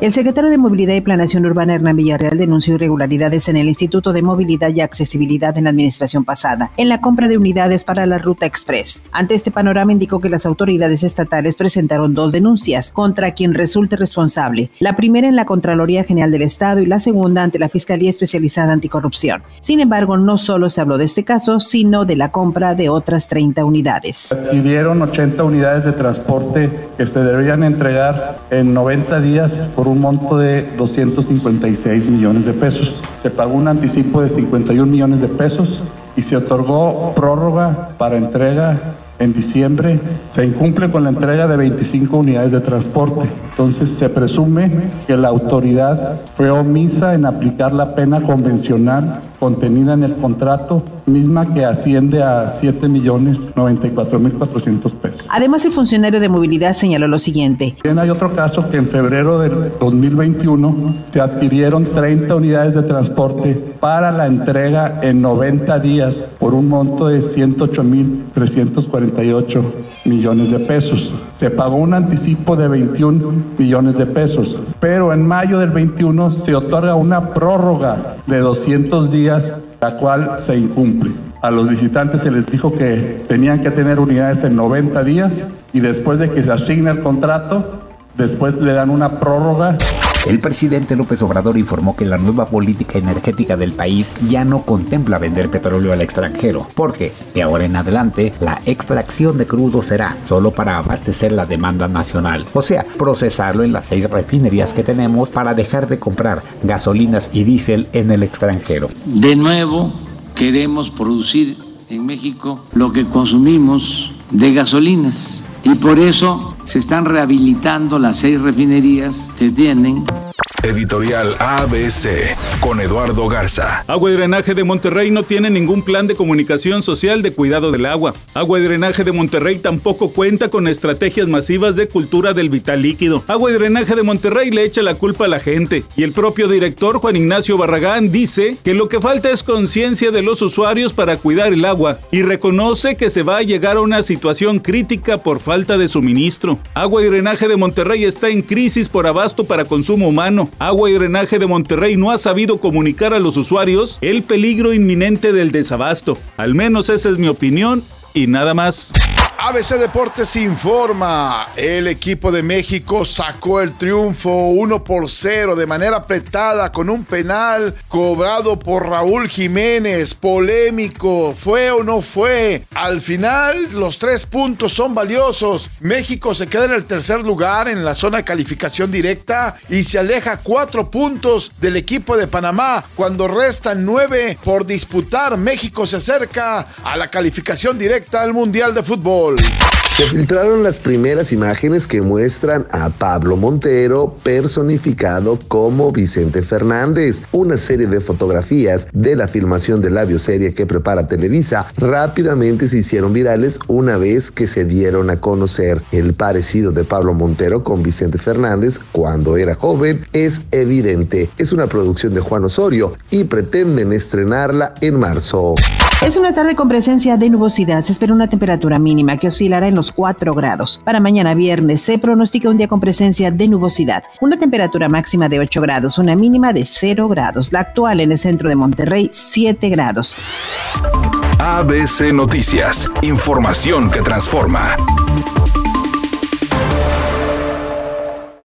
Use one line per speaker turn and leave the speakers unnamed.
El secretario de Movilidad y Planación Urbana, Hernán Villarreal, denunció irregularidades en el Instituto de Movilidad y Accesibilidad en la administración pasada, en la compra de unidades para la Ruta Express. Ante este panorama, indicó que las autoridades estatales presentaron dos denuncias contra quien resulte responsable. La primera en la Contraloría General del Estado y la segunda ante la Fiscalía Especializada Anticorrupción. Sin embargo, no solo se habló de este caso, sino de la compra de otras 30 unidades.
Adquirieron 80 unidades de transporte que se deberían entregar en 90 días por un monto de 256 millones de pesos. Se pagó un anticipo de 51 millones de pesos y se otorgó prórroga para entrega en diciembre se incumple con la entrega de 25 unidades de transporte. Entonces se presume que la autoridad fue omisa en aplicar la pena convencional contenida en el contrato, misma que asciende a 7.094.400 pesos.
Además, el funcionario de movilidad señaló lo siguiente.
Bien, hay otro caso que en febrero del 2021 se adquirieron 30 unidades de transporte para la entrega en 90 días por un monto de 108.340 148 millones de pesos. Se pagó un anticipo de 21 millones de pesos, pero en mayo del 21 se otorga una prórroga de 200 días, la cual se incumple. A los visitantes se les dijo que tenían que tener unidades en 90 días y después de que se asigna el contrato, después le dan una prórroga
el presidente López Obrador informó que la nueva política energética del país ya no contempla vender petróleo al extranjero, porque de ahora en adelante la extracción de crudo será solo para abastecer la demanda nacional, o sea, procesarlo en las seis refinerías que tenemos para dejar de comprar gasolinas y diésel en el extranjero.
De nuevo, queremos producir en México lo que consumimos de gasolinas y por eso se están rehabilitando las seis refinerías que tienen.
Editorial ABC con Eduardo Garza.
Agua y Drenaje de Monterrey no tiene ningún plan de comunicación social de cuidado del agua. Agua y Drenaje de Monterrey tampoco cuenta con estrategias masivas de cultura del vital líquido. Agua y Drenaje de Monterrey le echa la culpa a la gente y el propio director Juan Ignacio Barragán dice que lo que falta es conciencia de los usuarios para cuidar el agua y reconoce que se va a llegar a una situación crítica por falta de suministro. Agua y Drenaje de Monterrey está en crisis por abasto para consumo humano Agua y Drenaje de Monterrey no ha sabido comunicar a los usuarios el peligro inminente del desabasto. Al menos esa es mi opinión y nada más.
ABC Deportes informa, el equipo de México sacó el triunfo 1 por 0 de manera apretada con un penal cobrado por Raúl Jiménez, polémico, fue o no fue. Al final los tres puntos son valiosos. México se queda en el tercer lugar en la zona de calificación directa y se aleja cuatro puntos del equipo de Panamá cuando restan nueve por disputar. México se acerca a la calificación directa al Mundial de
Se filtraron las primeras imágenes que muestran a Pablo Montero personificado como Vicente Fernández. Una serie de fotografías de la filmación de la bioserie que prepara Televisa rápidamente se hicieron virales una vez que se dieron a conocer el parecido de Pablo Montero con Vicente Fernández cuando era joven. Es evidente, es una producción de Juan Osorio y pretenden estrenarla en marzo.
Es una tarde con presencia de nubosidad. Se espera una temperatura mínima que oscilará en los 4 grados. Para mañana viernes se pronostica un día con presencia de nubosidad. Una temperatura máxima de 8 grados, una mínima de 0 grados. La actual en el centro de Monterrey, 7 grados.
ABC Noticias. Información que transforma.